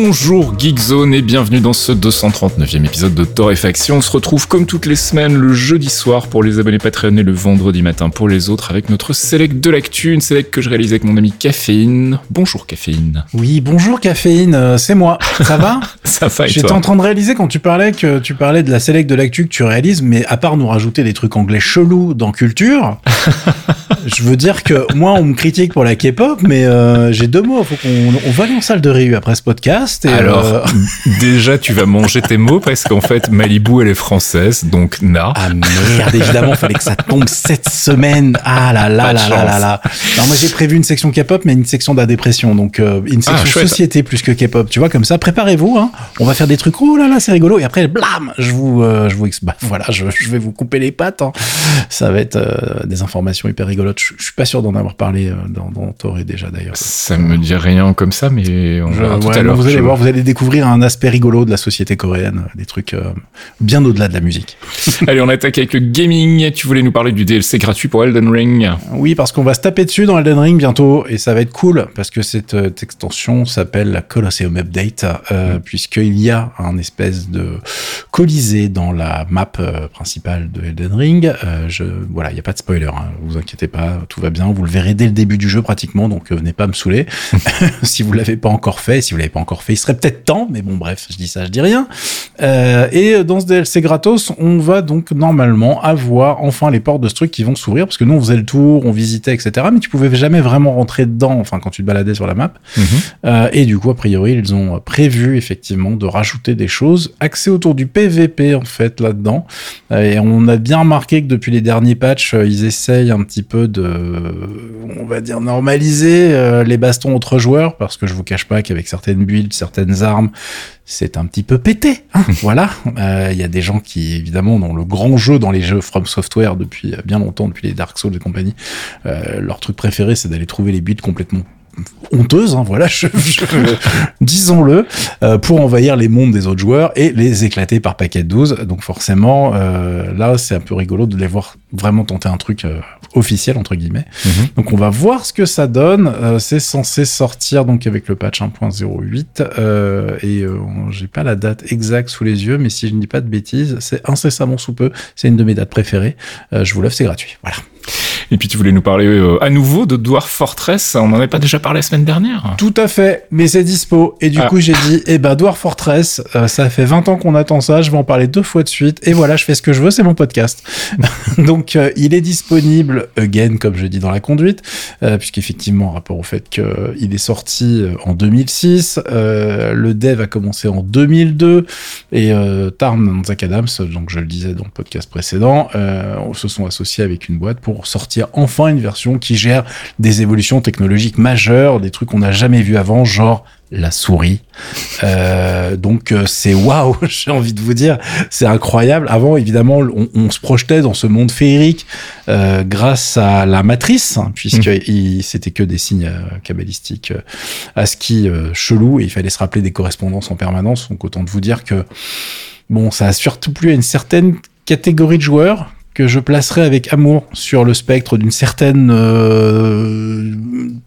Bonjour Geekzone et bienvenue dans ce 239e épisode de Torréfaction. On se retrouve comme toutes les semaines le jeudi soir pour les abonnés Patreon et le vendredi matin pour les autres avec notre select de l'actu, une select que je réalise avec mon ami Caféine. Bonjour Caféine. Oui, bonjour Caféine, euh, c'est moi. Ça va Ça va et J'étais en train de réaliser quand tu parlais que tu parlais de la select de l'actu que tu réalises, mais à part nous rajouter des trucs anglais chelous dans culture, je veux dire que moi on me critique pour la K-pop, mais euh, j'ai deux mots. Faut qu'on on va aller en salle de réu après ce podcast. Alors, euh, déjà tu vas manger tes mots parce qu'en fait Malibu elle est française, donc na. Ah merde, évidemment, fallait que ça tombe cette semaine. Ah là là Pas là là là là. Alors moi j'ai prévu une section K-pop, mais une section de la dépression, donc euh, une section Ah, société plus que K-pop. Tu vois comme ça, préparez-vous. Hein. On va faire des trucs. Oh là là, c'est rigolo. Et après, blam, je vous, euh, je vous, bah, voilà, je, je vais vous couper les pattes. hein. Ça va être des informations hyper rigolotes. Je, je suis pas sûr d'en avoir parlé dans, dans Toré déjà d'ailleurs. Ça me dit rien comme ça, mais on verra tout ouais, à l'heure. vous allez Je- voir, vous allez découvrir un aspect rigolo de la société coréenne, des trucs euh, bien au-delà de la musique. Allez, on attaque avec le gaming. Tu voulais nous parler du DLC gratuit pour Elden Ring. Oui, parce qu'on va se taper dessus dans Elden Ring bientôt, et ça va être cool, parce que cette, euh, extension s'appelle la Colosseum Update, euh, puisqu'il y a un espèce de colisée dans la map principale de Elden Ring. Je, voilà, il n'y a pas de spoiler, hein, vous inquiétez pas, tout va bien, vous le verrez dès le début du jeu pratiquement, donc venez pas me saouler. si vous l'avez pas encore fait, si vous l'avez pas encore fait, il serait peut-être temps, mais bon, bref, je dis ça, je dis rien. Euh, et dans ce DLC gratos, on va donc normalement avoir enfin les portes de ce truc qui vont s'ouvrir, parce que nous on faisait le tour, on visitait, etc. Mais tu pouvais jamais vraiment rentrer dedans, enfin quand tu te baladais sur la map. Euh, et du coup, a priori, ils ont prévu effectivement de rajouter des choses axées autour du PVP en fait là-dedans. Euh, Et on a bien remarqué que depuis les derniers patchs, ils essayent un petit peu de, on va dire, normaliser les bastons entre joueurs, parce que je vous cache pas qu'avec certaines builds, certaines armes, c'est un petit peu pété. hein, voilà. Euh, Il y a des gens qui, évidemment, dans le grand jeu, dans les jeux From Software depuis bien longtemps, depuis les Dark Souls et compagnie, euh, leur truc préféré, c'est d'aller trouver les builds complètement honteuses, hein, voilà, je- je- disons-le, euh, pour envahir les mondes des autres joueurs et les éclater par paquet de 12. Donc forcément, euh, là, c'est un peu rigolo de les voir vraiment tenter un truc euh, officiel, entre guillemets. Mhm. Donc on va voir ce que ça donne. C'est censé sortir donc avec le patch 1.08 euh, et j'ai pas la date exacte sous les yeux, mais si je ne dis pas de bêtises, c'est incessamment sous peu. C'est une de mes dates préférées. Je vous l'offre, c'est gratuit. Voilà. Et puis tu voulais nous parler euh, à nouveau de Dwarf Fortress. On n'en avait pas déjà parlé la semaine dernière. Tout à fait, mais c'est dispo. Et du Ah. coup, j'ai dit, eh ben, Dwarf Fortress, euh, ça fait 20 ans qu'on attend ça, je vais en parler deux fois de suite. Et voilà, je fais ce que je veux, c'est mon podcast. Donc, euh, il est disponible, again, comme je dis dans la conduite, euh, puisqu'effectivement, en rapport au fait qu'il est sorti euh, en 2006, euh, le dev a commencé en 2002, et euh, Tarn Zach Adams, donc je le disais dans le podcast précédent, euh, se sont associés avec une boîte pour sortir enfin une version qui gère des évolutions technologiques majeures, des trucs qu'on n'a jamais vu avant, genre la souris. Euh, donc euh, c'est waouh, j'ai envie de vous dire, c'est incroyable. Avant, évidemment, on, on se projetait dans ce monde féerique euh, grâce à la matrice, hein, puisque il- c'était que des signes euh, cabalistiques euh, ASCII euh, chelous et il fallait se rappeler des correspondances en permanence. Donc autant de vous dire que bon, ça a surtout plu à une certaine catégorie de joueurs que je placerai avec amour sur le spectre d'une certaine euh,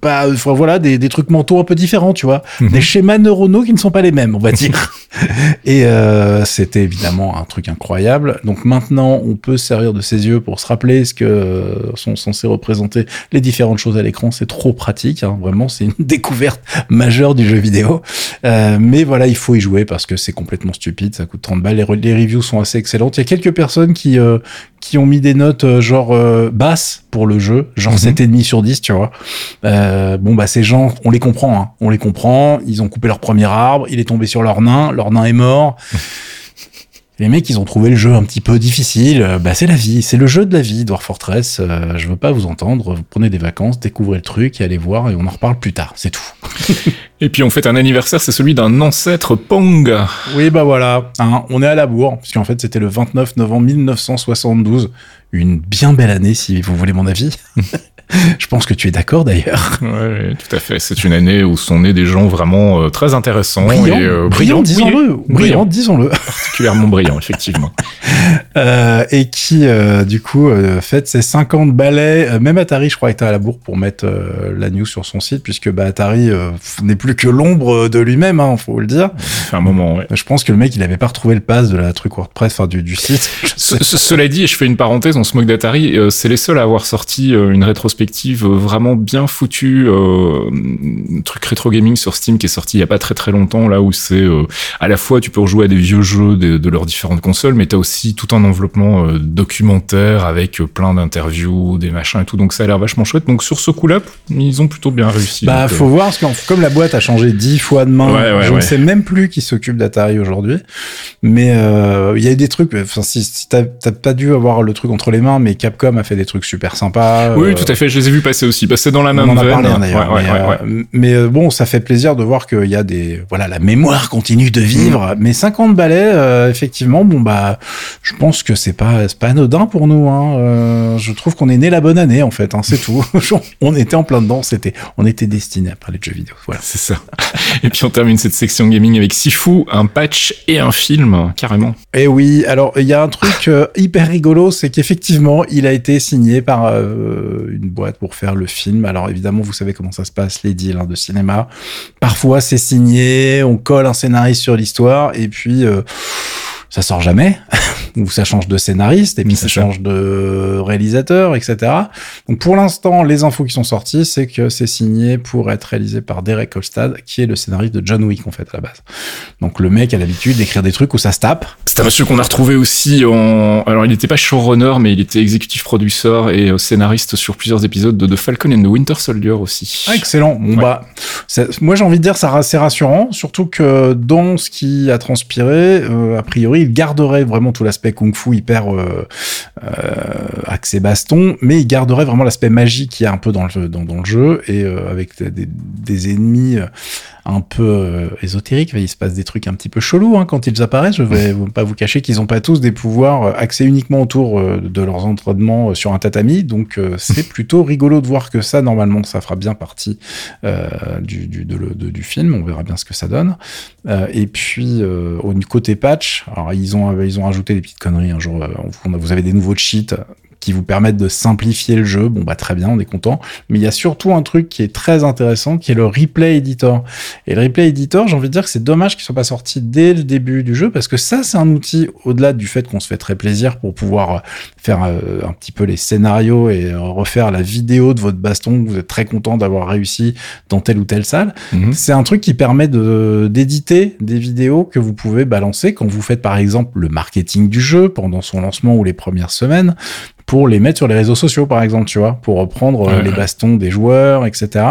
enfin, voilà des, des trucs mentaux un peu différents tu vois. Mhm. des schémas neuronaux qui ne sont pas les mêmes on va dire. Et euh, c'était évidemment un truc incroyable. Donc maintenant on peut se servir de ses yeux pour se rappeler ce que sont censés représenter les différentes choses à l'écran. C'est trop pratique hein, vraiment c'est une découverte majeure du jeu vidéo. Euh, mais voilà il faut y jouer parce que c'est complètement stupide. Ça coûte 30 balles. Les, re- les reviews sont assez excellentes. Il y a quelques personnes qui qui ont mis des notes euh, genre euh, basses pour le jeu, genre Mhm. 7,5 sur 10, tu vois. Euh, bon, bah ces gens, on les comprend, hein. on les comprend, ils ont coupé leur premier arbre, il est tombé sur leur nain, leur nain est mort. Les mecs, ils ont trouvé le jeu un petit peu difficile. Euh, Bah, c'est la vie, c'est le jeu de la vie, Dwarf Fortress. Euh, je veux pas vous entendre. Vous prenez des vacances, découvrez le truc et allez voir et on en reparle plus tard. C'est tout. Et puis on fait un anniversaire, c'est celui d'un ancêtre Pong. Oui, bah voilà, hein, on est à la bourre, puisqu'en fait c'était le 29 novembre 1972, une bien belle année si vous voulez mon avis. Je pense que tu es d'accord d'ailleurs. Oui, tout à fait. C'est une année où sont nés des gens vraiment euh, très intéressants et euh, brillants, disons-le, oui, brillants, disons-le, particulièrement brillants, effectivement. Euh, et qui du coup fête ses 50 balais. Même Atari, je crois, était à la bourre pour mettre la news sur son site, puisque bah, Atari n'est plus que l'ombre de lui-même, hein, faut le dire. Ça fait un moment, ouais. Je pense que le mec, il avait pas retrouvé le pass de la truc WordPress, enfin du, du site. Ce- cela dit, et je fais une parenthèse, on se moque d'Atari, c'est les seuls à avoir sorti une rétrospective euh, vraiment bien foutue, euh, un truc rétro gaming sur Steam qui est sorti il y a pas très très longtemps, là où c'est euh, à la fois tu peux rejouer à des vieux jeux de, de leurs différentes consoles, mais t'as aussi tout un enveloppement euh, documentaire avec plein d'interviews, des machins et tout, donc ça a l'air vachement chouette. Donc sur ce coup-là, ils ont plutôt bien réussi. Bah, Donc, faut voir, parce que comme la boîte a changé dix fois de main, Ouais, ouais, je ne sais même plus qui s'occupe d'Atari aujourd'hui. Mais il y a eu des trucs, enfin, si, si t'as pas dû avoir le truc entre les mains, mais Capcom a fait des trucs super sympas. Oui, tout à fait, je les ai vus passer aussi. Bah, c'est dans la On même en a parlé d'ailleurs. Ouais, mais, ouais, ouais. euh, mais, bon, ça fait plaisir de voir qu'il y a des. Voilà, la mémoire continue de Mm. vivre. Mais 50 balais, euh, effectivement, bon, bah, je pense que c'est pas, c'est pas anodin pour nous. Hein. Euh, je trouve qu'on est né la bonne année, en fait. Hein, c'est tout. on était en plein dedans. C'était, on était destiné à parler de jeux vidéo. Voilà. C'est ça. Et puis on termine cette section gaming avec Sifu, un patch et un film, carrément. Et oui, alors il y a un truc euh, hyper rigolo, c'est qu'effectivement, il a été signé par une boîte pour faire le film. Alors évidemment, vous savez comment ça se passe, les deals hein, de cinéma. Parfois, c'est signé, on colle un scénariste sur l'histoire, et puis euh, ça sort jamais, ou ça change de scénariste, et puis ça change de réalisateur, etc. Donc pour l'instant, les infos qui sont sorties, c'est que c'est signé pour être réalisé par Derek Kolstad, qui est le scénariste de John Wick en fait à la base. Donc le mec a l'habitude d'écrire des trucs où ça se tape. C'est un monsieur qu'on a retrouvé aussi en... Alors il n'était pas showrunner, mais il était exécutif producer et euh, scénariste sur plusieurs épisodes de The Falcon and the Winter Soldier aussi. Ah, excellent. Bon, Ouais. bah, moi, j'ai envie de dire, ça, c'est rassurant. Surtout que dans ce qui a transpiré, euh, a priori, il garderait vraiment tout l'aspect kung-fu hyper euh, euh, axé baston, mais il garderait vraiment l'aspect magie qu'il y a un peu dans le, jeu et euh, avec des, ennemis un peu euh, ésotériques. Il se passe des trucs un petit peu chelous hein, quand ils apparaissent. Je vais pas vous cacher qu'ils ont pas tous des pouvoirs euh, axés uniquement autour euh, de leurs entraînements euh, sur un tatami. Donc, euh, c'est plutôt rigolo de voir que ça, normalement, ça fera bien partie euh, du, du, de le- de- du film. On verra bien ce que ça donne. Euh, et puis, euh, au côté patch, alors ils ont, ils ont rajouté des petites conneries. Un jour, on a- vous avez des nouveaux cheats qui vous permettent de simplifier le jeu. Bon, bah, très bien, on est content. Mais il y a surtout un truc qui est très intéressant, qui est le replay editor. Et le replay editor, j'ai envie de dire que c'est dommage qu'il soit pas sorti dès le début du jeu, parce que ça, c'est un outil, au-delà du fait qu'on se fait très plaisir pour pouvoir euh, faire euh, un petit peu les scénarios et euh, refaire la vidéo de votre baston, vous êtes très content d'avoir réussi dans telle ou telle salle. Mhm. C'est un truc qui permet de d'éditer des vidéos que vous pouvez balancer quand vous faites par exemple le marketing du jeu pendant son lancement ou les premières semaines pour les mettre sur les réseaux sociaux par exemple, tu vois, pour reprendre euh, Ouais, les ouais. bastons des joueurs, etc.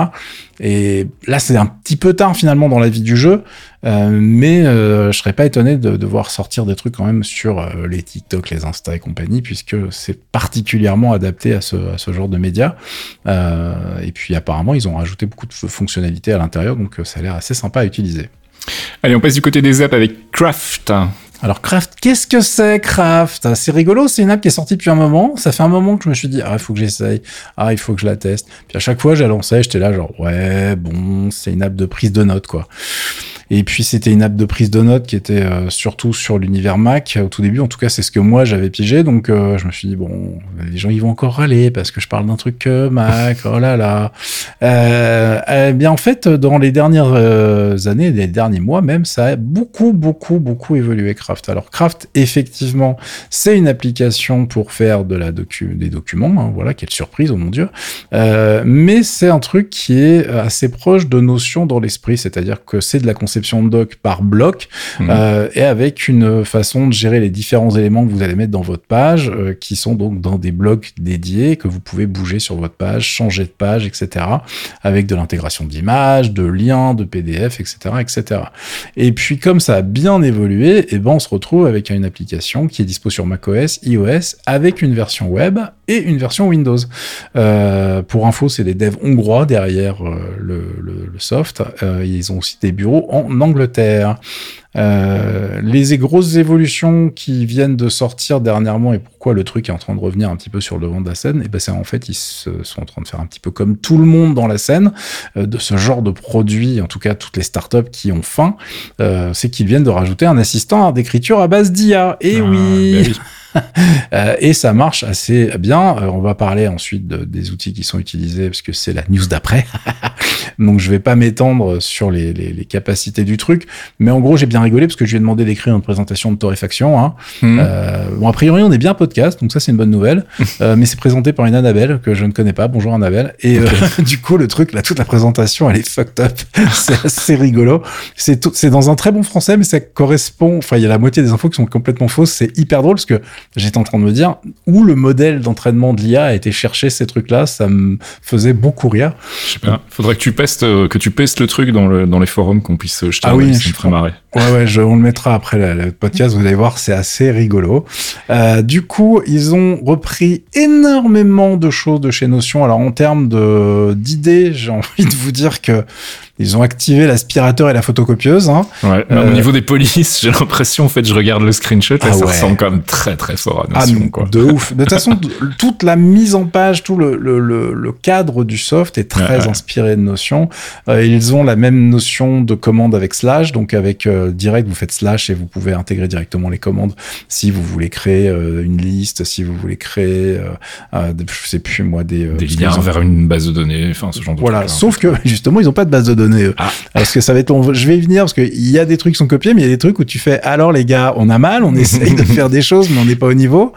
Et là, c'est un petit peu tard finalement dans la vie du jeu, euh, mais euh, je serais pas étonné de, de voir sortir des trucs quand même sur euh, les TikTok, les Insta et compagnie, puisque c'est particulièrement adapté à ce, à ce genre de médias. Et puis apparemment, ils ont rajouté beaucoup de fonctionnalités à l'intérieur, donc ça a l'air assez sympa à utiliser. Allez, on passe du côté des apps avec Craft. Alors Craft, qu'est-ce que c'est Craft C'est rigolo, c'est une app qui est sortie depuis un moment. Ça fait un moment que je me suis dit ah il faut que j'essaye, ah il faut que je la teste. Puis à chaque fois je la lançais, j'étais là genre ouais bon c'est une app de prise de notes quoi. Et puis c'était une app de prise de notes qui était euh, surtout sur l'univers Mac au tout début. En tout cas c'est ce que moi j'avais piégé. Donc euh, je me suis dit bon les gens ils vont encore râler parce que je parle d'un truc Mac. Oh là là. Euh, eh bien en fait dans les dernières années, les derniers mois même, ça a beaucoup beaucoup beaucoup évolué Craft. Alors Craft effectivement c'est une application pour faire de la docu des documents. hein, voilà quelle surprise oh mon dieu. Euh, mais c'est un truc qui est assez proche de notions dans l'esprit, c'est-à-dire que c'est de la conception conception de doc par bloc Mhm. euh, et avec une façon de gérer les différents éléments que vous allez mettre dans votre page, euh, qui sont donc dans des blocs dédiés que vous pouvez bouger sur votre page, changer de page, etc. Avec de l'intégration d'images, de liens, de PDF, etc., etc. Et puis comme ça a bien évolué, et ben on se retrouve avec une application qui est dispo sur macOS, iOS, avec une version web et une version Windows. Euh, pour info, c'est des devs hongrois derrière le, le- le soft. Ils ont aussi des bureaux en Angleterre. Euh, les grosses évolutions qui viennent de sortir dernièrement et pourquoi le truc est en train de revenir un petit peu sur le devant de la scène, et ben c'est en fait ils se sont en train de faire un petit peu comme tout le monde dans la scène euh, de ce genre de produit, en tout cas toutes les startups qui ont faim, euh, c'est qu'ils viennent de rajouter un assistant d'écriture à base d'IA. Et Ah, oui, oui. euh, et ça marche assez bien. On va parler ensuite de- des outils qui sont utilisés parce que c'est la news d'après. Donc je vais pas m'étendre sur les, les- les capacités du truc, mais en gros j'ai bien rigolé parce que je lui ai demandé d'écrire une présentation de torréfaction. Hein. Mhm. Euh, bon a priori on est bien podcast, donc ça c'est une bonne nouvelle. Euh, mais c'est présenté par une Annabelle que je ne connais pas. Bonjour Annabelle. Et euh, du coup le truc là toute la présentation elle est fucked up. c'est assez rigolo. C'est tout- c'est dans un très bon français, mais ça correspond. Enfin il y a la moitié des infos qui sont complètement fausses. C'est hyper drôle parce que j'étais en train de me dire où le modèle d'entraînement de l'IA a été chercher ces trucs-là. Ça me faisait beaucoup rire. Je sais pas. Faudrait que tu pestes, euh, que tu pestes le truc dans, le, dans les forums qu'on puisse jeter. Ah oui, je me ferait marrer. Ouais, ouais, je, on le mettra après le, podcast. Vous allez voir, c'est assez rigolo. Euh, du coup, ils ont repris énormément de choses de chez Notion. Alors, en termes d'idées, j'ai envie de vous dire que ils ont activé l'aspirateur et la photocopieuse. Hein. Ouais. Euh, Au niveau des polices, j'ai l'impression, en fait, je regarde le screenshot et Ah ça ouais. ressemble quand même très très fort à Ah, Notion, quoi. de ouf. De toute façon, toute la mise en page, tout le, le, le, le cadre du soft est très Ouais, inspiré de Notion. Euh, ils ont la même notion de commande avec slash, donc avec euh, direct, vous faites slash et vous pouvez intégrer directement les commandes si vous voulez créer euh, une liste, si vous voulez créer, euh, euh, je sais plus moi, des, euh, liens ont- vers une base de données, enfin ce genre de Voilà, trucs-là. sauf que justement, ils ont pas de base de données. Eux. Ah. Parce que ça va être long. Je vais y venir parce qu'il y a des trucs qui sont copiés, mais il y a des trucs où tu fais alors les gars, on a mal, on essaye de faire des choses, mais on n'est pas au niveau.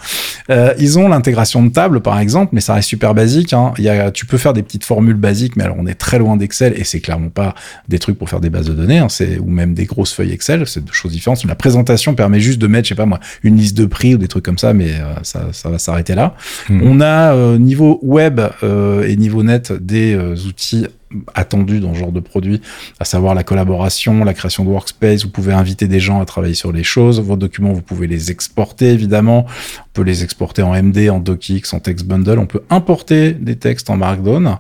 Euh, ils ont l'intégration de table, par exemple, mais ça reste super basique. Hein. Il y a, tu peux faire des petites formules basiques, mais alors on est très loin d'Excel et c'est clairement pas des trucs pour faire des bases de données, hein. c'est ou même des grosses feuilles Excel. C'est deux choses différentes. La présentation permet juste de mettre, je sais pas moi, une liste de prix ou des trucs comme ça, mais euh, ça, ça va s'arrêter là. Hmm. On a euh, niveau web euh, et niveau net des euh, outils attendus dans ce genre de produit, à savoir la collaboration, la création de workspace. Vous pouvez inviter des gens à travailler sur les choses. Vos documents, vous pouvez les exporter évidemment. On peut les exporter en MD, en DocX, en text bundle. On peut importer des textes en Markdown.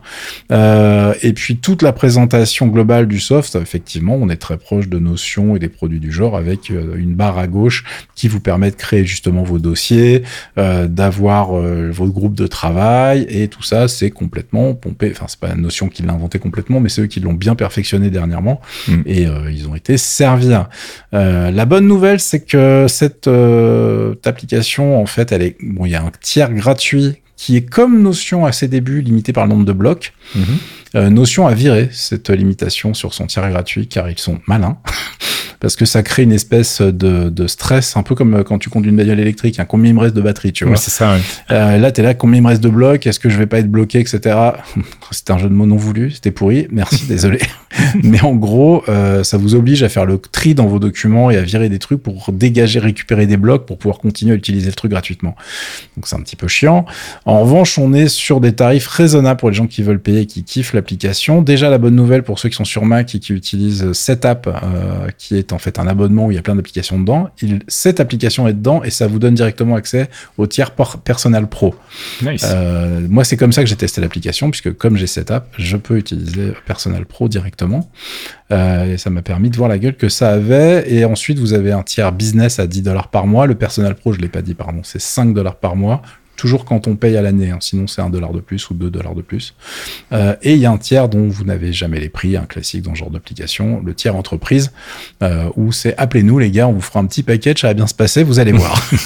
Euh, et puis toute la présentation globale du soft, effectivement, on est très proche de Notion et des produits du genre avec euh, une barre à gauche qui vous permet de créer justement vos dossiers, euh, d'avoir euh, votre groupe de travail et tout ça, c'est complètement pompé. Enfin, c'est pas la Notion qui l'a inventé complètement, mais c'est eux qui l'ont bien perfectionné dernièrement Mm. et euh, ils ont été servis. Euh, la bonne nouvelle, c'est que cette euh, application, en fait, elle est bon, il y a un tiers gratuit qui est comme Notion à ses débuts limité par le nombre de blocs. Mhm. Euh, Notion a viré cette limitation sur son tiers gratuit car ils sont malins. Parce que ça crée une espèce de, de stress, un peu comme quand tu conduis une bagnole électrique, hein, combien il me reste de batterie, tu vois. Oui, c'est ça. ouais. Euh, là, t'es là, combien il me reste de blocs Est-ce que je vais pas être bloqué, etc. C'était un jeu de mots non voulu, c'était pourri. Merci, désolé. Mais en gros, euh, ça vous oblige à faire le tri dans vos documents et à virer des trucs pour dégager, récupérer des blocs pour pouvoir continuer à utiliser le truc gratuitement. Donc c'est un petit peu chiant. En revanche, on est sur des tarifs raisonnables pour les gens qui veulent payer et qui kiffent l'application. Déjà, la bonne nouvelle pour ceux qui sont sur Mac et qui utilisent Setup, euh, qui est en fait un abonnement où il y a plein d'applications dedans. Il, cette application est dedans et ça vous donne directement accès au tiers Personal Pro. Nice. Euh, moi, c'est comme ça que j'ai testé l'application, puisque comme j'ai Setup, je peux utiliser Personal Pro directement. Euh, et ça m'a permis de voir la gueule que ça avait. Et ensuite, vous avez un tiers business à 10 dollars par mois. Le Personal Pro, je l'ai pas dit, pardon, c'est 5 dollars par mois. Toujours quand on paye à l'année, hein. sinon c'est un dollar de plus ou deux dollars de plus. Euh, et il y a un tiers dont vous n'avez jamais les prix, un classique dans ce genre d'application, le tiers entreprise, euh, où c'est appelez-nous les gars, on vous fera un petit package, ça va bien se passer, vous allez voir.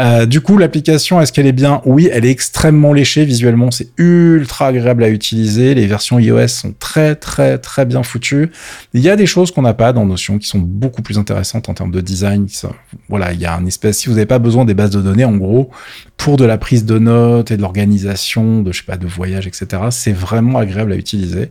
Euh, du coup, l'application, est-ce qu'elle est bien? Oui, elle est extrêmement léchée visuellement, c'est ultra agréable à utiliser. Les versions iOS sont très très très bien foutues. Il y a des choses qu'on n'a pas dans Notion qui sont beaucoup plus intéressantes en termes de design. Voilà, il y a un espèce. Si vous n'avez pas besoin des bases de données, en gros, pour de la prise de notes et de l'organisation de je sais pas de voyage etc c'est vraiment agréable à utiliser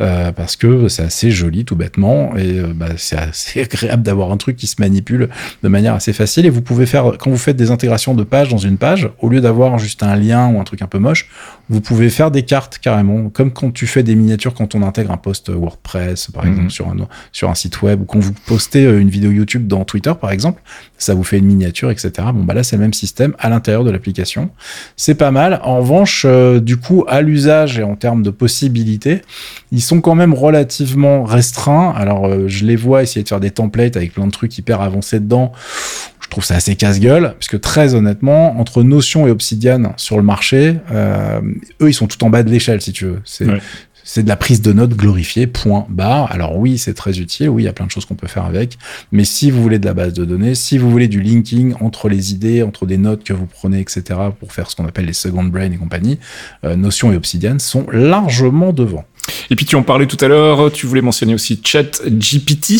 euh, parce que c'est assez joli tout bêtement et euh, bah, c'est assez agréable d'avoir un truc qui se manipule de manière assez facile. Et vous pouvez faire quand vous faites des intégrations de pages dans une page au lieu d'avoir juste un lien ou un truc un peu moche vous pouvez faire des cartes carrément comme quand tu fais des miniatures quand on intègre un post WordPress par exemple mhm. sur un sur un site web ou quand vous postez une vidéo YouTube dans Twitter par exemple ça vous fait une miniature etc bon bah là c'est le même système à l'intérieur de l'application. C'est pas mal. En revanche, euh, du coup, à l'usage et en termes de possibilités, ils sont quand même relativement restreints. Alors, euh, je les vois essayer de faire des templates avec plein de trucs hyper avancés dedans. Je trouve ça assez casse-gueule, puisque très honnêtement, entre Notion et Obsidian sur le marché, euh, eux, ils sont tout en bas de l'échelle, si tu veux. C'est c'est de la prise de notes glorifiée, point barre. Alors oui, c'est très utile, oui, il y a plein de choses qu'on peut faire avec, mais si vous voulez de la base de données, si vous voulez du linking entre les idées, entre des notes que vous prenez, etc., pour faire ce qu'on appelle les second brain et compagnie, euh, Notion et Obsidian sont largement devant. Et puis tu en parlais tout à l'heure, tu voulais mentionner aussi ChatGPT.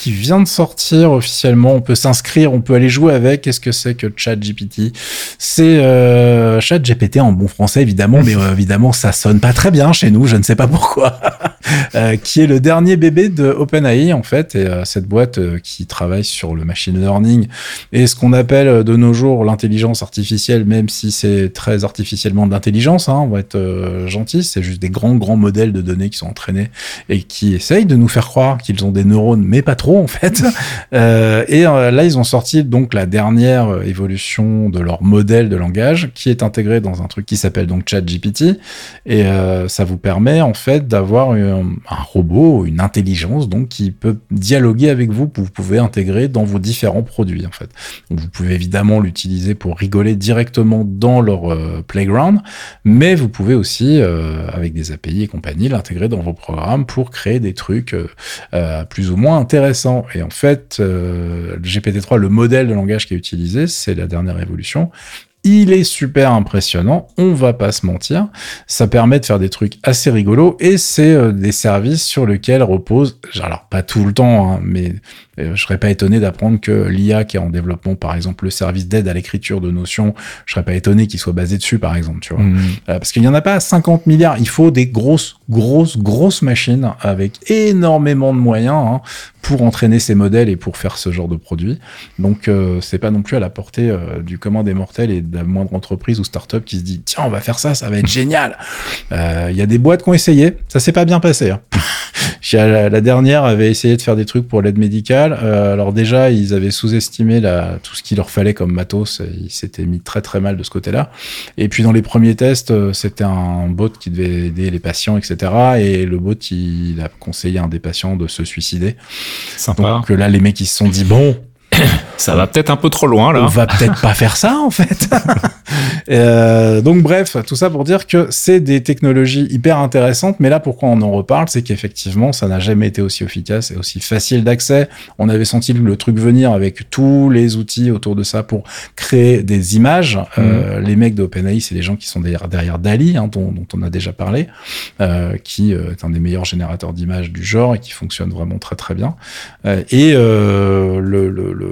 Qui vient de sortir officiellement, on peut s'inscrire, on peut aller jouer avec. Qu'est-ce que c'est que ChatGPT? C'est euh, ChatGPT en bon français évidemment, mais euh, évidemment ça sonne pas très bien chez nous, je ne sais pas pourquoi. euh, qui est le dernier bébé de OpenAI en fait, et euh, cette boîte qui travaille sur le machine learning et ce qu'on appelle de nos jours l'intelligence artificielle, même si c'est très artificiellement de l'intelligence, hein, on va être gentil, c'est juste des grands grands modèles de données qui sont entraînés et qui essayent de nous faire croire qu'ils ont des neurones, mais pas trop en fait. Euh, et euh, là, ils ont sorti donc la dernière évolution de leur modèle de langage qui est intégré dans un truc qui s'appelle donc ChatGPT et euh, ça vous permet en fait d'avoir un, un, robot, une intelligence donc qui peut dialoguer avec vous, que vous pouvez intégrer dans vos différents produits en fait. Donc, vous pouvez évidemment l'utiliser pour rigoler directement dans leur euh, playground, mais vous pouvez aussi avec des API et compagnie intégrer dans vos programmes pour créer des trucs euh, euh, plus ou moins intéressants. Et en fait, euh, le GPT-3, le modèle de langage qui est utilisé, c'est la dernière évolution. Il est super impressionnant, on va pas se mentir. Ça permet de faire des trucs assez rigolos et c'est des services sur lesquels repose, alors pas tout le temps, hein, mais euh, je serais pas étonné d'apprendre que l'IA qui est en développement, par exemple, le service d'aide à l'écriture de notions, je serais pas étonné qu'il soit basé dessus, par exemple, tu vois. Mmh. Euh, parce qu'il y en a pas 50 milliards. Il faut des grosses, grosses, grosses machines avec énormément de moyens hein, pour entraîner ces modèles et pour faire ce genre de produit. Donc, euh, c'est pas non plus à la portée euh, du commun des mortels et de la moindre entreprise ou start-up qui se dit tiens, on va faire ça, ça va être génial. Il y a des boîtes qui ont essayé, ça s'est pas bien passé. Hein. la, la dernière avait essayé de faire des trucs pour l'aide médicale euh, alors déjà, ils avaient sous-estimé tout ce qu'il leur fallait comme matos. Ils s'étaient mis très très mal de ce côté-là. Et puis dans les premiers tests, euh, c'était un bot qui devait aider les patients, etc. Et le bot, il a conseillé à un des patients de se suicider. Sympa. Donc là, les mecs, ils se sont dit, bon, ça va peut-être un peu trop loin là. On va peut-être pas faire ça en fait. euh, donc bref, tout ça pour dire que c'est des technologies hyper intéressantes, mais là pourquoi on en reparle, c'est qu'effectivement ça n'a jamais été aussi efficace et aussi facile d'accès. On avait senti le truc venir avec tous les outils autour de ça pour créer des images. Euh, mhm. les mecs d'OpenAI, c'est les gens qui sont derrière, derrière Dali, hein, dont, dont, on a déjà parlé, euh, qui euh, est un des meilleurs générateurs d'images du genre et qui fonctionne vraiment très très bien. Euh, et le, le, le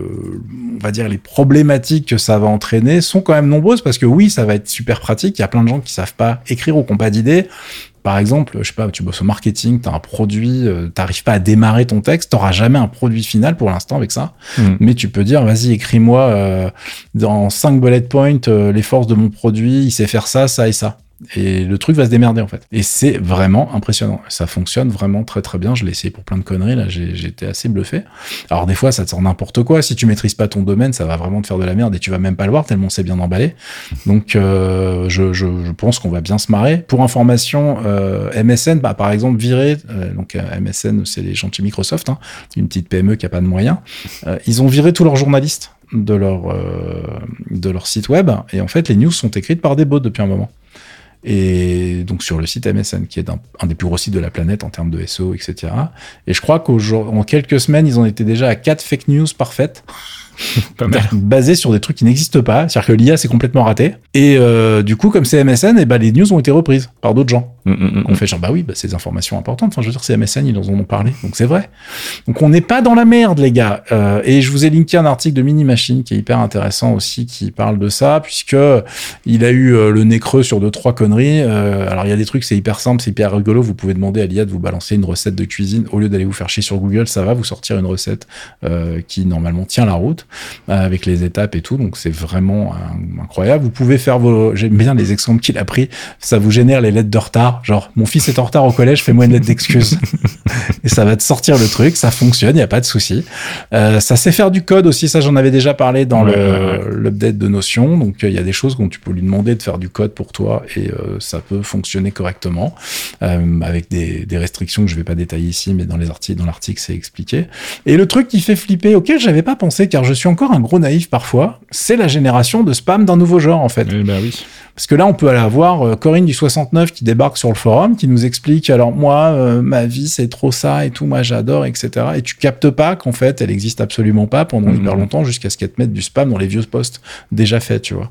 on va dire les problématiques que ça va entraîner sont quand même nombreuses parce que oui, ça va être super pratique. Il y a plein de gens qui savent pas écrire ou qui n'ont pas d'idées. Par exemple, je sais pas, tu bosses au marketing, tu as un produit, euh, t'arrives pas à démarrer ton texte, t'auras jamais un produit final pour l'instant avec ça. Hmm. Mais tu peux dire, vas-y, écris-moi euh, dans cinq bullet points euh, les forces de mon produit, il sait faire ça, ça et ça. Et le truc va se démerder en fait. Et c'est vraiment impressionnant. Ça fonctionne vraiment très très bien. Je l'ai essayé pour plein de conneries. Là, j'étais assez bluffé. Alors des fois, ça te sort n'importe quoi. Si tu maîtrises pas ton domaine, ça va vraiment te faire de la merde et tu vas même pas le voir tellement c'est bien emballé. Donc euh, je, je, je, pense qu'on va bien se marrer. Pour information, euh, MSN, bah, par exemple, viré. Euh, donc euh, MSN, c'est les chez Microsoft, hein, une petite PME qui a pas de moyens. Euh, ils ont viré tous leurs journalistes de leur de leur site web et en fait les news sont écrites par des bots depuis un moment et donc sur le site MSN, qui est un, des plus gros sites de la planète en termes de SEO, etc. Et je crois qu'en quelques semaines, ils en étaient déjà à 4 fake news parfaites basé sur des trucs qui n'existent pas. C'est-à-dire que l'IA c'est complètement raté. Et euh, du coup, comme c'est MSN, et ben les news ont été reprises par d'autres gens. Mm, mm, mm, on fait genre bah oui, bah, c'est des informations importantes. Enfin, je veux dire, c'est MSN, ils en ont parlé, donc c'est vrai. Donc on n'est pas dans la merde, les gars. Euh, et je vous ai linké un article de Mini Machine qui est hyper intéressant aussi, qui parle de ça, puisque il a eu euh, le nez creux sur deux trois conneries. Euh, alors il y a des trucs, c'est hyper simple, c'est hyper rigolo. Vous pouvez demander à l'IA de vous balancer une recette de cuisine au lieu d'aller vous faire chier sur Google, ça va vous sortir une recette euh, qui normalement tient la route avec les étapes et tout. Donc c'est vraiment incroyable. Vous pouvez faire vos, j'aime bien les exemples qu'il a pris. Ça vous génère les lettres de retard, genre mon fils est en retard au collège, fais-moi une lettre d'excuse. et ça va te sortir le truc, ça fonctionne, il y a pas de souci. ça sait faire du code aussi, ça j'en avais déjà parlé dans l'update de Notion. Donc il y a des choses dont tu peux lui demander de faire du code pour toi et euh, ça peut fonctionner correctement euh, avec des, des, restrictions que je vais pas détailler ici, mais dans les articles, dans l'article, c'est expliqué. Et le truc qui fait flipper, auquel j'avais pas pensé, car je suis encore un gros naïf parfois, c'est la génération de spam d'un nouveau genre en fait. Eh ben oui. Parce que là, on peut aller avoir euh, Corinne du 69 qui débarque sur le forum, qui nous explique alors moi, euh, ma vie c'est trop ça et tout, moi j'adore, etc. Et tu captes pas qu'en fait, elle existe absolument pas pendant hyper mhm. longtemps jusqu'à ce qu'elle te mette du spam dans les vieux posts déjà faits, tu vois.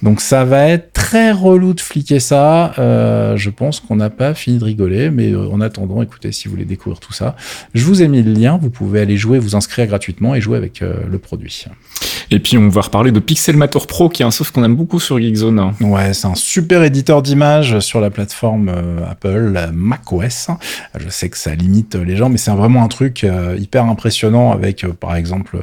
Donc ça va être très relou de fliquer ça. Euh, je pense qu'on n'a pas fini de rigoler, mais en attendant, écoutez, si vous voulez découvrir tout ça, je vous ai mis le lien. Vous pouvez aller jouer, vous inscrire gratuitement et jouer avec le produit produit. Et puis on va reparler de Pixelmator Pro, qui est un soft qu'on aime beaucoup sur Geekzone. Ouais, c'est un super éditeur d'images sur la plateforme euh, Apple, macOS. Je sais que ça limite les gens, mais c'est vraiment un truc euh, hyper impressionnant avec, euh, par exemple,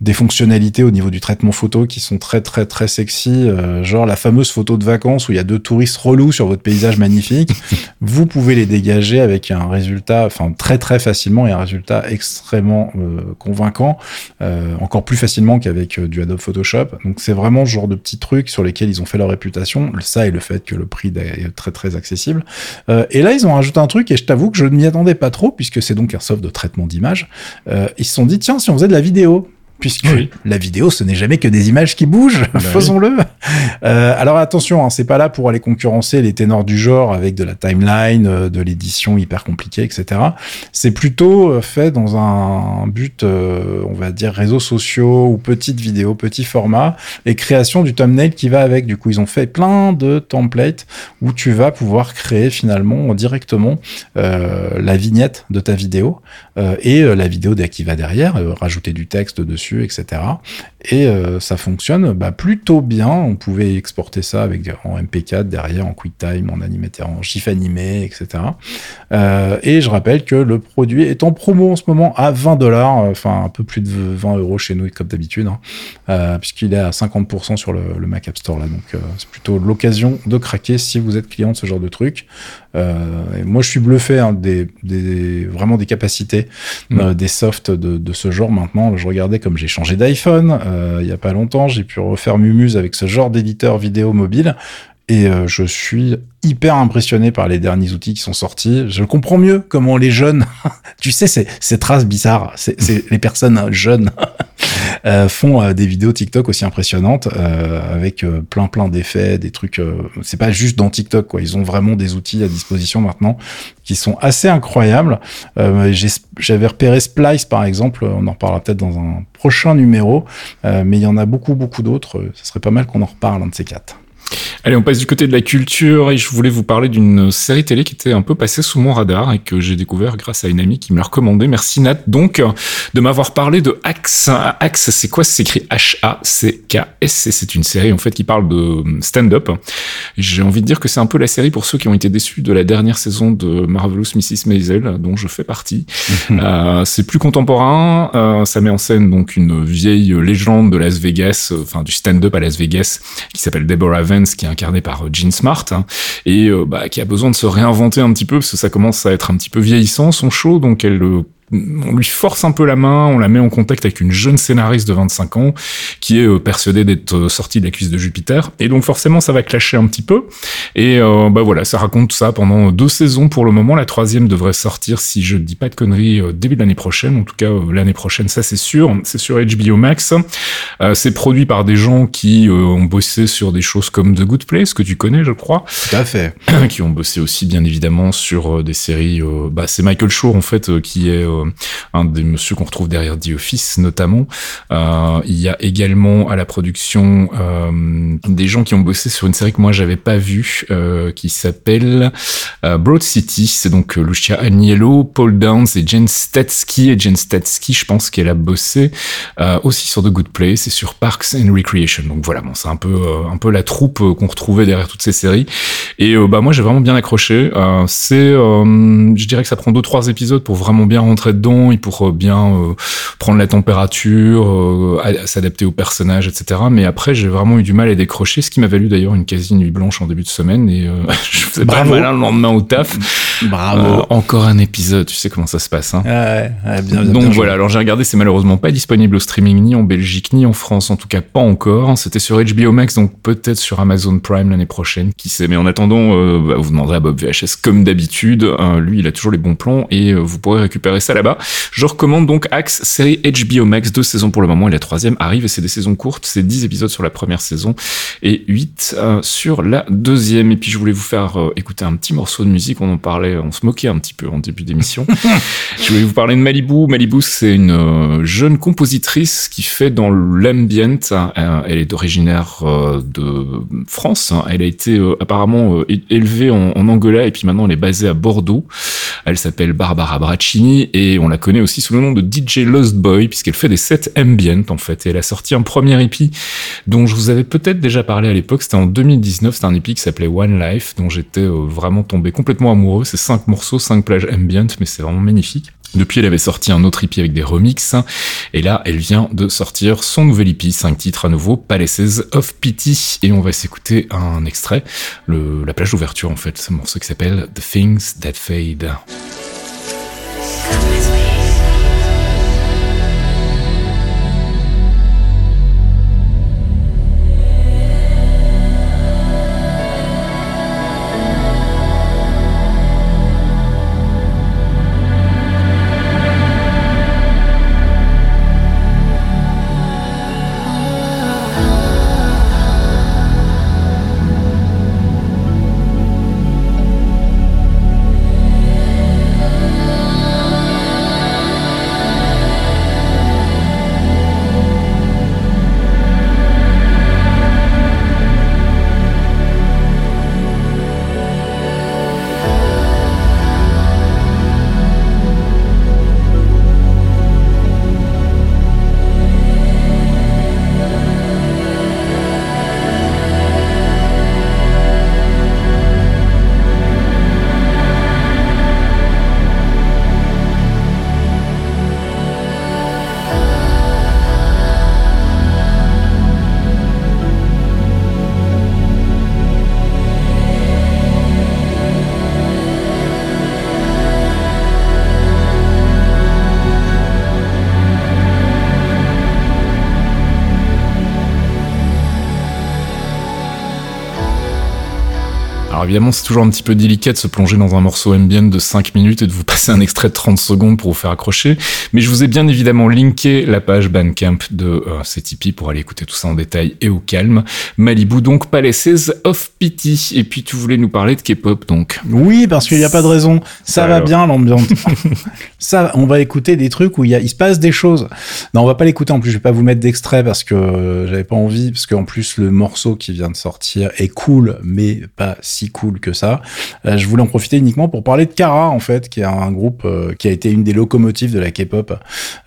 des fonctionnalités au niveau du traitement photo qui sont très très très sexy, genre la fameuse photo de vacances où il y a deux touristes relous sur votre paysage magnifique. Vous pouvez les dégager avec un résultat, enfin très très facilement et un résultat extrêmement convaincant, encore plus facilement qu'avec du Adobe Photoshop. Donc c'est vraiment ce genre de petits trucs sur lesquels ils ont fait leur réputation. Ça et le fait que le prix est très très accessible. Euh, et là ils ont rajouté un truc et je t'avoue que je ne m'y attendais pas trop puisque c'est donc un soft de traitement d'image. Euh, ils se sont dit tiens si on faisait de la vidéo puisque la vidéo, ce n'est jamais que des images qui bougent, bah faisons-le. Euh, alors attention, hein, c'est pas là pour aller concurrencer les ténors du genre avec de la timeline, euh, de l'édition hyper compliquée, etc. C'est plutôt euh, fait dans un but, on va dire, réseaux sociaux ou petites vidéos, petit format, et création du thumbnail qui va avec. Du coup, ils ont fait plein de templates où tu vas pouvoir créer finalement directement la vignette de ta vidéo et la vidéo qui va derrière, rajouter du texte dessus etc. Et euh, ça fonctionne bah, plutôt bien. On pouvait exporter ça avec en MP4 derrière, en QuickTime, en animateur, en GIF animé, etc. Euh, et je rappelle que le produit est en promo en ce moment à 20 dollars, enfin un peu plus de 20 euros chez nous comme d'habitude, hein. euh, puisqu'il est à 50% sur le, Mac App Store là. Donc c'est plutôt l'occasion de craquer si vous êtes client de ce genre de truc. moi je suis bluffé hein, des, vraiment des capacités mmh. des softs de, de, ce genre maintenant. Je regardais comme j'ai changé d'iPhone euh, il y a pas longtemps, j'ai pu refaire Mumuse avec ce genre d'éditeur vidéo mobile. Et euh, je suis hyper impressionné par les derniers outils qui sont sortis. Je comprends mieux comment les jeunes, tu sais, c'est ces traces bizarres, c'est les personnes jeunes font euh, des vidéos TikTok aussi impressionnantes euh, avec plein plein d'effets, des trucs. c'est pas juste dans TikTok quoi. Ils ont vraiment des outils à disposition maintenant qui sont assez incroyables. J'avais repéré Splice par exemple. On en reparlera peut-être dans un prochain numéro, mais il y en a beaucoup beaucoup d'autres. Ce serait pas mal qu'on en reparle un de ces quatre. Allez, on passe du côté de la culture et je voulais vous parler d'une série télé qui était un peu passée sous mon radar et que j'ai découvert grâce à une amie qui me l'a recommandé. Merci Nat donc de m'avoir parlé de Axe. Axe, c'est quoi? C'est écrit H-A-C-K-S et c'est une série en fait qui parle de stand-up. J'ai envie de dire que c'est un peu la série pour ceux qui ont été déçus de la dernière saison de Marvelous Mrs. Maisel dont je fais partie. euh, c'est plus contemporain, euh, ça met en scène donc une vieille légende de Las Vegas, euh, enfin du stand-up à Las Vegas qui s'appelle Deborah Vance qui est incarné par euh, Jean Smart, hein, et euh, bah, qui a besoin de se réinventer un petit peu, parce que ça commence à être un petit peu vieillissant, son show, donc elle on lui force un peu la main, on la met en contact avec une jeune scénariste de 25 ans qui est euh, persuadée d'être euh, sortie de la cuisse de Jupiter. Et donc forcément, ça va clasher un petit peu. Et euh, bah voilà, ça raconte ça pendant deux saisons pour le moment. La troisième devrait sortir, si je dis pas de conneries, début de l'année prochaine. En tout cas, l'année prochaine, ça c'est sûr. C'est sur HBO Max. c'est produit par des gens qui ont bossé sur des choses comme The Good Place, que tu connais, je crois. Tout à fait. qui ont bossé aussi, bien évidemment, sur des séries... bah, c'est Michael Shore, en fait, qui est un des monsieur qu'on retrouve derrière The Office notamment. il y a également à la production des gens qui ont bossé sur une série que moi j'avais pas vue, qui s'appelle Broad City. C'est donc Lucia Agnello, Paul Downs et Jen Statsky. Et Jen Statsky, je pense qu'elle a bossé aussi sur The Good Place et sur Parks and Recreation. Donc voilà, bon, c'est un peu un peu la troupe qu'on retrouvait derrière toutes ces séries. Et bah moi j'ai vraiment bien accroché. c'est, je dirais que ça prend deux trois épisodes pour vraiment bien rentrer dedans et pour bien prendre la température, s'adapter aux personnages, etc. Mais après j'ai vraiment eu du mal à décrocher, ce qui m'a valu d'ailleurs une quasi nuit blanche en début de semaine et je faisais pas mal le lendemain au taf. Bravo. encore un épisode, tu sais comment ça se passe. Hein. ouais, ouais, bien, Donc voilà, alors j'ai regardé, c'est malheureusement pas disponible au streaming ni en Belgique ni en France, en tout cas pas encore. C'était sur HBO Max, donc peut-être sur Amazon Prime l'année prochaine, qui sait. Mais en attendant, euh, bah, vous demanderez à Bob VHS comme d'habitude. Euh, lui, il a toujours les bons plans et euh, vous pourrez récupérer ça là-bas. Je recommande donc Axe, série HBO Max, deux saisons pour le moment et la troisième arrive et c'est des saisons courtes. C'est 10 épisodes sur la première saison et 8 sur la deuxième. Et puis je voulais vous faire écouter un petit morceau de musique. On en parlait, on se moquait un petit peu en début d'émission. je voulais vous parler de Malibu. Malibu, c'est une jeune compositrice qui fait dans l'ambient. elle est originaire de France. Elle a été apparemment élevée en, Angola et puis maintenant elle est basée à Bordeaux. Elle s'appelle Barbara Braccini et on la connaît aussi sous le nom de DJ Lost Boy puisqu'elle fait des sets ambient en fait. Elle a sorti un premier EP dont je vous avais peut-être déjà parlé à l'époque. C'était en 2019. C'était un EP qui s'appelait One Life dont j'étais euh, vraiment tombé complètement amoureux. C'est cinq morceaux, cinq plages ambient, mais c'est vraiment magnifique. Depuis, elle avait sorti un autre EP avec des remixes, et là, elle vient de sortir son nouvel EP, 5 titres à nouveau, Palaces of Pity, et on va s'écouter un extrait, la plage d'ouverture en fait, ce morceau qui s'appelle The Things That Fade. Évidemment, c'est toujours un petit peu délicat de se plonger dans un morceau ambient de 5 minutes et de vous passer un extrait de 30 secondes pour vous faire accrocher. Mais je vous ai bien évidemment linké la page Bandcamp de euh, Tipeee pour aller écouter tout ça en détail et au calme. Malibu donc Palaces of Pity. Et puis tu voulais nous parler de K-pop donc. Oui, parce qu'il n'y a pas de raison. Ça, va bien l'ambiance. ça, on va écouter des trucs où il, y a, il se passe des choses. Non, on va pas l'écouter en plus. Je vais pas vous mettre d'extrait parce que euh, j'avais pas envie. Parce qu'en plus, le morceau qui vient de sortir est cool, mais pas si cool que ça. Euh, je voulais en profiter uniquement pour parler de Kara, en fait, qui est un groupe euh, qui a été une des locomotives de la K-pop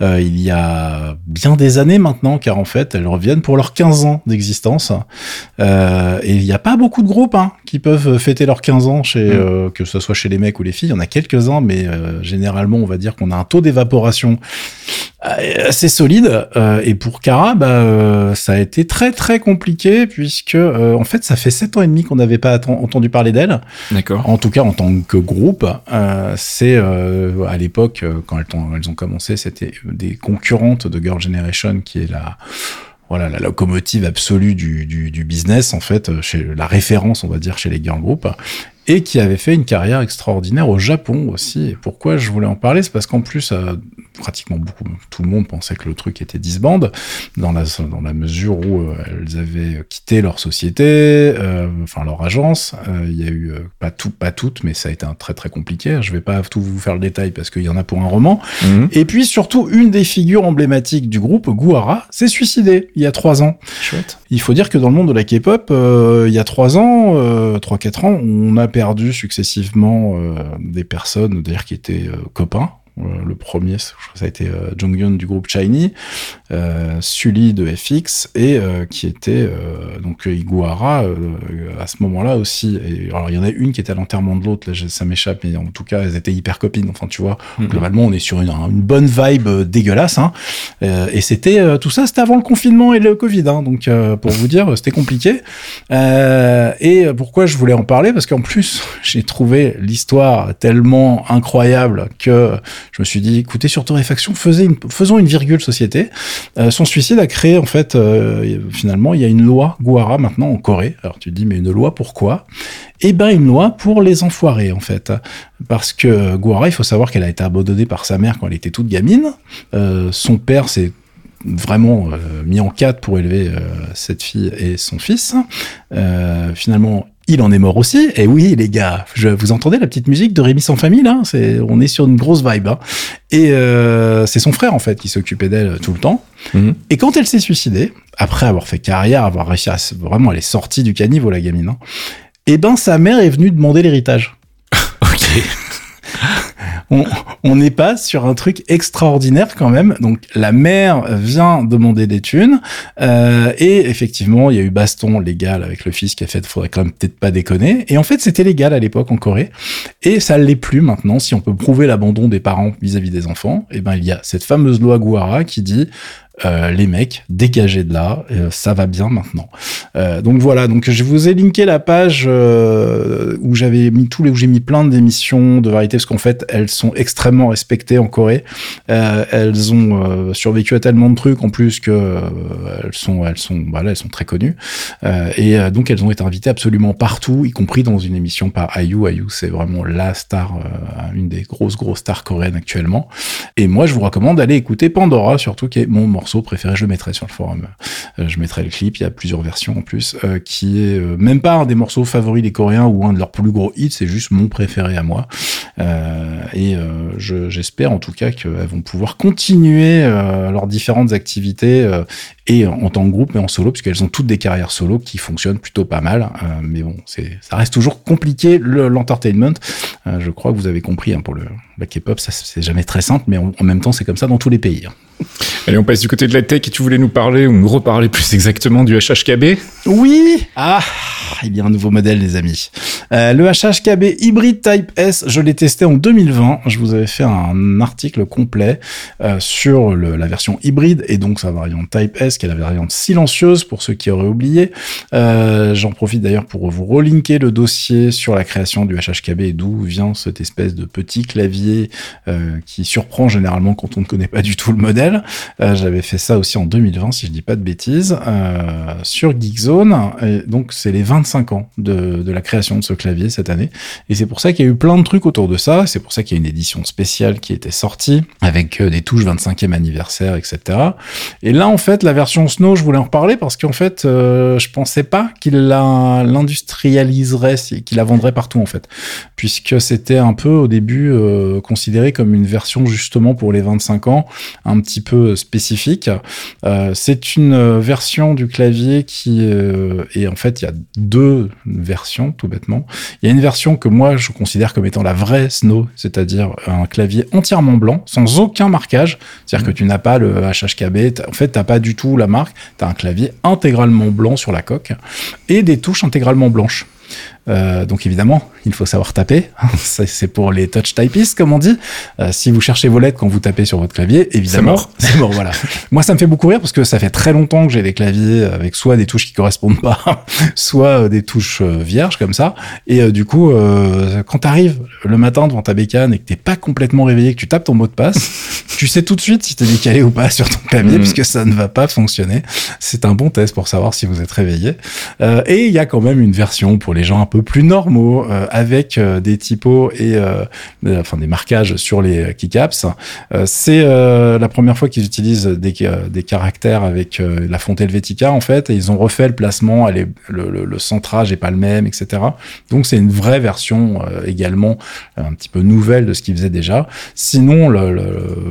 euh, il y a bien des années maintenant, car en fait, elles reviennent pour leurs 15 ans d'existence. et il n'y a pas beaucoup de groupes hein, qui peuvent fêter leurs 15 ans, chez, mm. que ce soit chez les mecs ou les filles. Il y en a quelques-uns, mais généralement, on va dire qu'on a un taux d'évaporation assez solide. et pour Kara, bah, ça a été très très compliqué puisque en fait, ça fait 7 ans et demi qu'on n'avait pas entendu parler parler d'elle. D'accord. En tout cas, en tant que groupe, euh, c'est euh, à l'époque euh, quand elles ont, elles ont commencé, c'était des concurrentes de Girl Generation, qui est la voilà la locomotive absolue du, du, du business en fait, chez la référence, on va dire, chez les girl groups. Et qui avait fait une carrière extraordinaire au Japon aussi. Et pourquoi je voulais en parler, c'est parce qu'en plus, euh, pratiquement beaucoup, tout le monde pensait que le truc était disband, dans la, dans la mesure où euh, elles avaient quitté leur société, euh, enfin leur agence. Il y a eu, pas tout, pas toutes, mais ça a été un très très compliqué. Je vais pas tout vous faire le détail parce qu'il y en a pour un roman. Mhm. Et puis surtout, une des figures emblématiques du groupe, Guara, s'est suicidée il y a trois ans. Chouette. Il faut dire que dans le monde de la K-pop, il y a trois ans, trois quatre ans, on a perdu successivement euh, des personnes, d'ailleurs qui étaient euh, copains. Euh, le premier, je crois que ça a été euh, Jonghyun du groupe Shiny, euh, Sully de FX et qui était donc Iguara à ce moment-là aussi. Et alors il y en a une qui était à l'enterrement de l'autre, là ça m'échappe, mais en tout cas elles étaient hyper copines. Enfin tu vois, Mhm. globalement on est sur une, une bonne vibe dégueulasse. Hein. Et c'était tout ça, c'était avant le confinement et le Covid. Hein. Donc pour vous dire, c'était compliqué. Et pourquoi je voulais en parler? Parce qu'en plus j'ai trouvé l'histoire tellement incroyable que je me suis dit, écoutez, sur Torréfaction, faisons une virgule société. Euh, son suicide a créé, en fait, euh, finalement, il y a une loi Guara maintenant en Corée. Alors tu te dis, mais une loi pourquoi? Eh ben, une loi pour les enfoirés, en fait. Parce que Guara, il faut savoir qu'elle a été abandonnée par sa mère quand elle était toute gamine. Euh, son père s'est vraiment mis en quatre pour élever cette fille et son fils. Finalement, il en est mort aussi. Et oui, les gars, je, vous entendez la petite musique de Rémi sans famille là? C'est, on est sur une grosse vibe. hein. Et euh, c'est son frère en fait qui s'occupait d'elle tout le temps. Mhm. Et quand elle s'est suicidée, après avoir fait carrière, avoir réussi à vraiment, elle est sortie du caniveau la gamine. Hein, et ben sa mère est venue demander l'héritage. Ok. On, on n'est pas sur un truc extraordinaire quand même. Donc la mère vient demander des thunes euh, et effectivement il y a eu baston légal avec le fils qui a fait faudrait quand même peut-être pas déconner. Et en fait c'était légal à l'époque en Corée et ça l'est plus maintenant. Si on peut prouver l'abandon des parents vis-à-vis des enfants, et ben il y a cette fameuse loi Guara qui dit euh, les mecs, dégagez de là, euh, ça va bien maintenant. Euh, donc voilà, donc je vous ai linké la page où j'avais mis tous les où j'ai mis plein d'émissions de variété parce qu'en fait elles sont extrêmement respectées en Corée. Elles ont survécu à tellement de trucs en plus que elles sont elles sont voilà elles sont très connues et donc elles ont été invitées absolument partout, y compris dans une émission par IU. IU c'est vraiment la star, une des grosses grosses stars coréennes actuellement. Et moi je vous recommande d'aller écouter Pandora surtout qui est mon morceau préféré. Je le mettrai sur le forum. Euh, je mettrai le clip. Il y a plusieurs versions en plus, euh, qui est euh, même pas un des morceaux favoris des Coréens ou un de leurs plus gros hits. C'est juste mon préféré à moi. Et euh, je- j'espère en tout cas qu'elles vont pouvoir continuer leurs différentes activités et en tant que groupe mais en solo puisqu'elles ont toutes des carrières solo qui fonctionnent plutôt pas mal. Euh, mais bon, c'est ça reste toujours compliqué le- l'entertainment. Euh, je crois que vous avez compris hein, pour le la K-pop, ça c'est jamais très simple, mais en, en même temps c'est comme ça dans tous les pays. hein. Allez, on passe du côté de la tech et tu voulais nous parler, ou nous reparler plus exactement du HHKB. Oui Ah Il y a un nouveau modèle, les amis. Euh, le HHKB Hybrid Type S, je l'ai testé en 2020. Je vous avais fait un article complet sur le- la version hybride et donc sa variante Type S, qui est la variante silencieuse pour ceux qui auraient oublié. Euh, J'en profite d'ailleurs pour vous relinker le dossier sur la création du HHKB et d'où vient cette espèce de petit clavier euh, qui surprend généralement quand on ne connaît pas du tout le modèle. Euh, J'avais fait ça aussi en 2020, si je dis pas de bêtises, sur Geekzone. Et donc, c'est les 25 ans de, la création de ce clavier cette année. Et c'est pour ça qu'il y a eu plein de trucs autour de ça. C'est pour ça qu'il y a une édition spéciale qui était sortie avec des touches 25e anniversaire, etc. Et là, en fait, la version Snow, je voulais en reparler parce qu'en fait, euh, je pensais pas qu'il l'industrialiserait, qu'il la vendrait partout, en fait. Puisque c'était un peu, au début, euh, considéré comme une version justement pour les 25 ans, un petit peu spécifique. Euh, c'est une version du clavier qui et en fait il y a deux versions tout bêtement. Il y a une version que moi je considère comme étant la vraie Snow, c'est-à-dire un clavier entièrement blanc, sans aucun marquage. C'est-à-dire que tu n'as pas le HHKB, en fait t'as pas du tout la marque, tu as un clavier intégralement blanc sur la coque et des touches intégralement blanches. Euh, donc évidemment, il faut savoir taper. Ça, c'est pour les touch typists, comme on dit. Euh, si vous cherchez vos lettres quand vous tapez sur votre clavier, évidemment, mort. c'est mort. Voilà. Moi, ça me fait beaucoup rire parce que ça fait très longtemps que j'ai des claviers avec soit des touches qui correspondent pas, soit euh, des touches vierges comme ça. Et euh, du coup, quand t'arrives le matin devant ta bécane et que t'es pas complètement réveillé, que tu tapes ton mot de passe, tu sais tout de suite si t'es décalé ou pas sur ton clavier Mhm. puisque ça ne va pas fonctionner. C'est un bon test pour savoir si vous êtes réveillé. Et il y a quand même une version pour les gens un peu plus normaux, euh, avec des typos et enfin des marquages sur les keycaps. c'est la première fois qu'ils utilisent des, des caractères avec la fonte Helvetica en fait, et ils ont refait le placement, elle est, le, le, centrage est pas le même, etc. Donc c'est une vraie version également un petit peu nouvelle de ce qu'ils faisaient déjà. Sinon, le,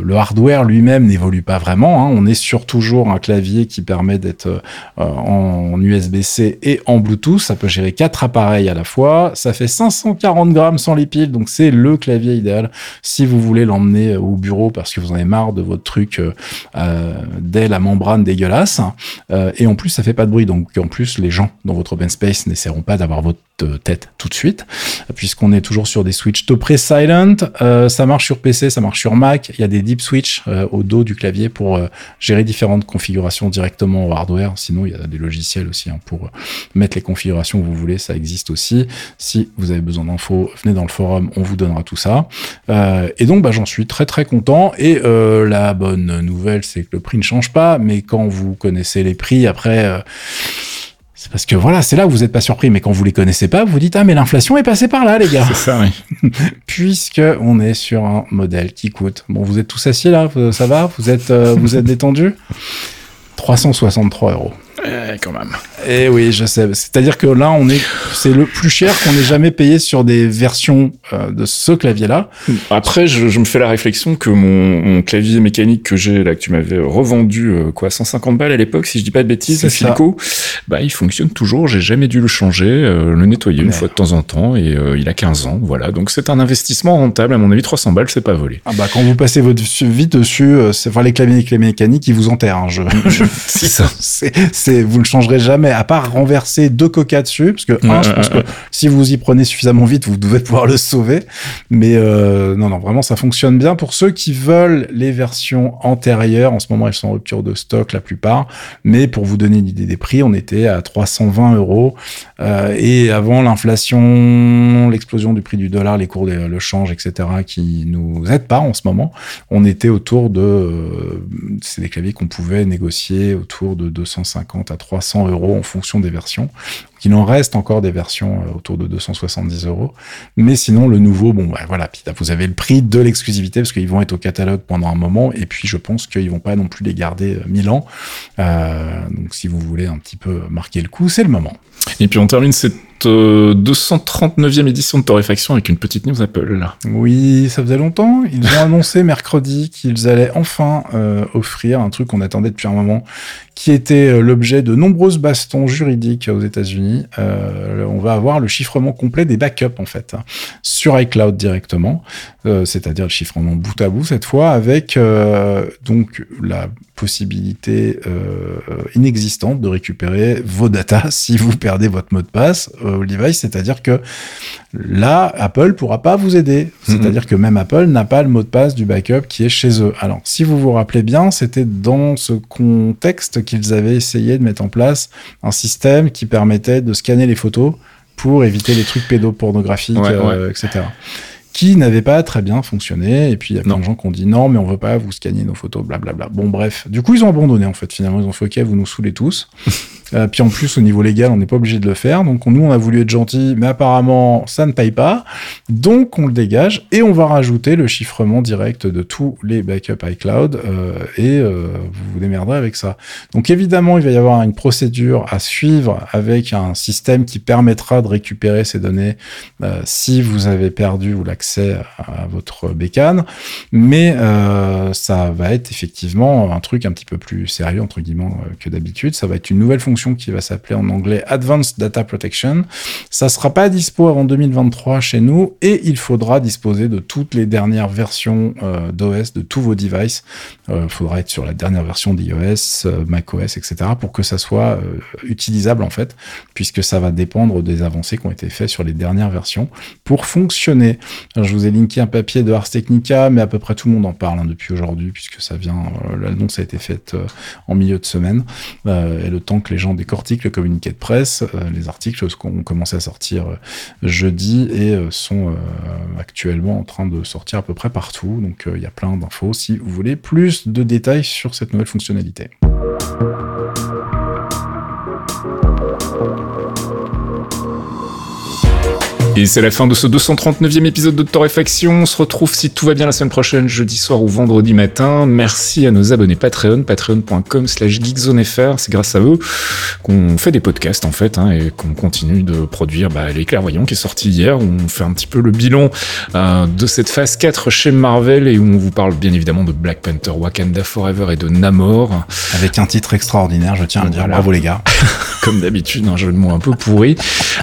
le, hardware lui-même n'évolue pas vraiment. Hein. On est sur toujours un clavier qui permet d'être euh, en USB-C et en Bluetooth. Ça peut gérer quatre appareils à fois. Ça fait 540 grammes sans les piles, donc c'est le clavier idéal si vous voulez l'emmener au bureau parce que vous en avez marre de votre truc euh, euh dès la membrane dégueulasse. Euh, et en plus, ça fait pas de bruit, donc en plus, les gens dans votre open space n'essaieront pas d'avoir votre tête tout de suite, puisqu'on est toujours sur des switches top silent. Euh, ça marche sur PC, ça marche sur Mac. Il y a des deep switch euh, au dos du clavier pour euh, gérer différentes configurations directement au hardware. Sinon, il y a des logiciels aussi hein, pour mettre les configurations que vous voulez. Ça existe aussi. Si vous avez besoin d'infos, venez dans le forum, on vous donnera tout ça. et donc, bah, j'en suis très très content. Et la bonne nouvelle, c'est que le prix ne change pas, mais quand vous connaissez les prix, après c'est parce que voilà, c'est là où vous n'êtes pas surpris, mais quand vous les connaissez pas, vous vous dites ah mais l'inflation est passée par là, les gars. C'est ça, oui. Puisque on est sur un modèle qui coûte. Bon, vous êtes tous assis là, ça va? Vous êtes euh, vous êtes détendus? 363 euros. Eh, quand même. Eh oui, je sais. C'est-à-dire que là, on est, c'est le plus cher qu'on ait jamais payé sur des versions euh, de ce clavier-là. Après, je, je, me fais la réflexion que mon, mon clavier mécanique que j'ai là, que tu m'avais revendu, euh, quoi, 150 balles à l'époque, si je dis pas de bêtises, à Filco, bah, il fonctionne toujours. J'ai jamais dû le changer, euh, le nettoyer une fois de temps en temps, et il a 15 ans, voilà. Donc c'est un investissement rentable. À mon avis, 300 balles, c'est pas volé. Ah bah quand vous passez votre vie dessus, c'est enfin les claviers, les mécaniques, ils vous enterrent. Hein, je, c'est ça. C'est vous le changerez jamais, à part renverser deux coca dessus, parce que je pense que si vous y prenez suffisamment vite, vous devez pouvoir le sauver. Mais euh, non, non, vraiment, ça fonctionne bien. Pour ceux qui veulent les versions antérieures, en ce moment, elles sont en rupture de stock la plupart. Mais pour vous donner une idée des prix, on était à 320 euros. Euh, et avant l'inflation, l'explosion du prix du dollar, les cours, de, le change, etc., qui nous aident pas en ce moment, on était autour de, euh, c'est des claviers qu'on pouvait négocier autour de 250 à 300 euros en fonction des versions. Il en reste encore des versions euh, autour de 270 euros. Mais sinon, le nouveau, bon, bah, voilà, puis vous avez le prix de l'exclusivité parce qu'ils vont être au catalogue pendant un moment. Et puis, je pense qu'ils vont pas non plus les garder 1000 euh, ans. Euh, donc, si vous voulez un petit peu marquer le coup, c'est le moment. Et puis, on termine cette 239e édition de Torréfaction avec une petite news Apple. Oui, ça faisait longtemps. Ils ont annoncé mercredi qu'ils allaient enfin offrir un truc qu'on attendait depuis un moment, qui était l'objet de nombreuses bastons juridiques aux États-Unis euh, on va avoir le chiffrement complet des backups en fait hein, sur iCloud directement, euh, c'est-à-dire le chiffrement bout à bout cette fois avec euh, donc la possibilité inexistante de récupérer vos datas si vous perdez votre mot de passe au device, c'est-à-dire que là Apple pourra pas vous aider, mm-hmm. c'est-à-dire que même Apple n'a pas le mot de passe du backup qui est chez eux. Alors si vous vous rappelez bien, c'était dans ce contexte qu'ils avaient essayé de mettre en place un système qui permettait de scanner les photos pour éviter les trucs pédopornographiques, euh, etc. Qui n'avait pas très bien fonctionné. Et puis il y a plein de gens qui ont dit non, mais on veut pas vous scanner nos photos, blablabla. Bon, bref. Du coup, ils ont abandonné en fait. Finalement, ils ont fait ok, vous nous saoulez tous. Euh, puis en plus, au niveau légal, on n'est pas obligé de le faire. Donc nous, on a voulu être gentil, mais apparemment, ça ne paye pas. Donc on le dégage et on va rajouter le chiffrement direct de tous les backups iCloud euh, et euh, vous vous démerderez avec ça. Donc évidemment, il va y avoir une procédure à suivre avec un système qui permettra de récupérer ces données si vous avez perdu ou l'accès à, votre bécane. Mais euh, ça va être effectivement un truc un petit peu plus sérieux entre guillemets que d'habitude. Ça va être une nouvelle fonction qui va s'appeler en anglais Advanced Data Protection. Ça sera pas dispo avant 2023 chez nous et il faudra disposer de toutes les dernières versions euh, d'OS de tous vos devices. Il euh, faudra être sur la dernière version d'iOS, euh, macOS, etc. pour que ça soit utilisable en fait, puisque ça va dépendre des avancées qui ont été faites sur les dernières versions pour fonctionner. Je vous ai linké un papier de Ars Technica, mais à peu près tout le monde en parle hein, depuis aujourd'hui, puisque ça vient, l'annonce a été faite en milieu de semaine, et le temps que les gens décortiquent le communiqué de presse. Euh, les articles ont commencé à sortir euh, jeudi et euh, sont actuellement en train de sortir à peu près partout. Donc il y a plein d'infos si vous voulez plus de détails sur cette nouvelle fonctionnalité. Et c'est la fin de ce 239e épisode de Torréfaction. On se retrouve si tout va bien la semaine prochaine, jeudi soir ou vendredi matin. Merci à nos abonnés Patreon, patreon.com slash geekzonefr. C'est grâce à eux qu'on fait des podcasts en fait hein, et qu'on continue de produire bah, Les Clairvoyants qui est sorti hier où on fait un petit peu le bilan euh, de cette phase 4 chez Marvel et où on vous parle bien évidemment de Black Panther, Wakanda Forever et de Namor. Avec un titre extraordinaire, je tiens à le dire. Bravo les gars. Comme d'habitude, un jeu de mots un peu pourri.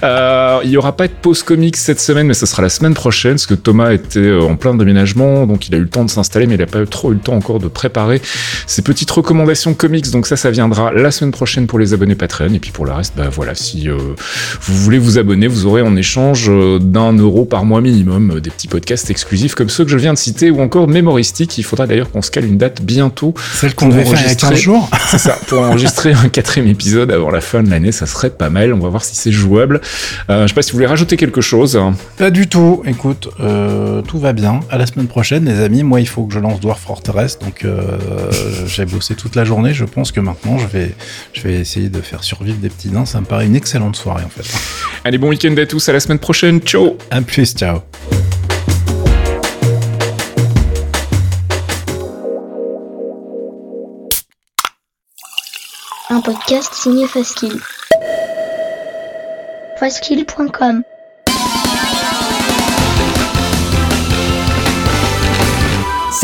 Euh, il y aura pas de pause cette semaine, mais ce sera la semaine prochaine, parce que Thomas était euh, en plein déménagement, donc il a eu le temps de s'installer, mais il n'a pas eu trop eu le temps encore de préparer ses petites recommandations comics. Donc ça, ça viendra la semaine prochaine pour les abonnés Patreon. Et puis pour le reste, bah voilà, si euh, vous voulez vous abonner, vous aurez en échange euh, d'un euro par mois minimum euh, des petits podcasts exclusifs comme ceux que je viens de citer ou encore mémoristiques. Il faudra d'ailleurs qu'on se cale une date bientôt. Celle qu'on devait faire a 15 jours. C'est ça, pour enregistrer un quatrième épisode avant la fin de l'année, ça serait pas mal. On va voir si c'est jouable. Je sais pas si vous voulez rajouter quelque chose. Pas du tout. Écoute, euh, tout va bien. À la semaine prochaine, les amis. Moi, il faut que je lance Dwarf Fortress. Donc, euh, j'ai bossé toute la journée. Je pense que maintenant, je vais, je vais essayer de faire survivre des petits nains. Ça me paraît une excellente soirée, en fait. Allez, bon week-end à tous. À la semaine prochaine. Ciao. À plus. Ciao. un podcast signé Faskill. Faskill.com